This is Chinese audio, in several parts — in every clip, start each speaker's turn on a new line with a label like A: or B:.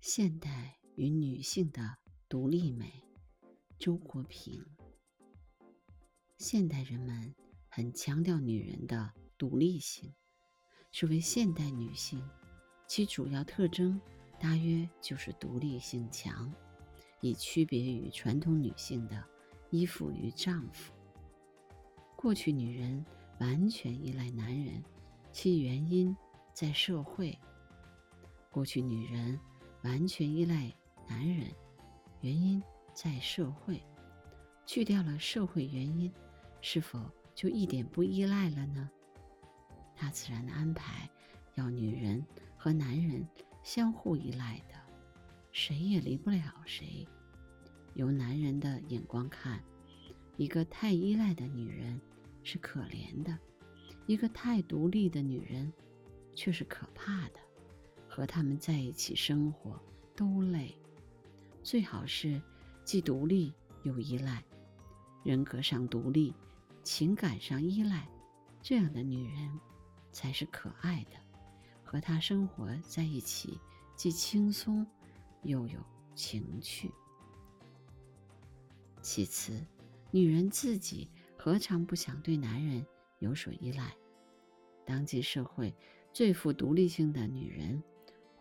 A: 现代与女性的独立美，周国平。现代人们很强调女人的独立性。作为现代女性，其主要特征大约就是独立性强，以区别于传统女性的依附于丈夫。过去女人完全依赖男人，其原因在社会。过去女人。完全依赖男人，原因在社会。去掉了社会原因，是否就一点不依赖了呢？大自然的安排，要女人和男人相互依赖的，谁也离不了谁。由男人的眼光看，一个太依赖的女人是可怜的，一个太独立的女人却是可怕的。和他们在一起生活都累，最好是既独立又依赖，人格上独立，情感上依赖，这样的女人才是可爱的。和她生活在一起，既轻松又有情趣。其次，女人自己何尝不想对男人有所依赖？当今社会最富独立性的女人。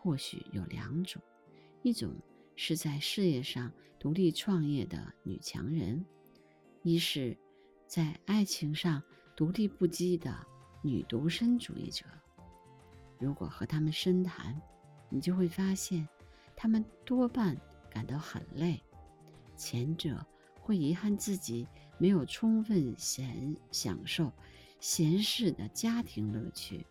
A: 或许有两种，一种是在事业上独立创业的女强人，一是在爱情上独立不羁的女独身主义者。如果和他们深谈，你就会发现，他们多半感到很累。前者会遗憾自己没有充分闲享受闲适的家庭乐趣，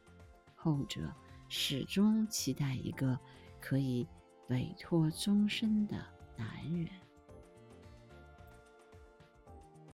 A: 后者。始终期待一个可以委托终身的男人。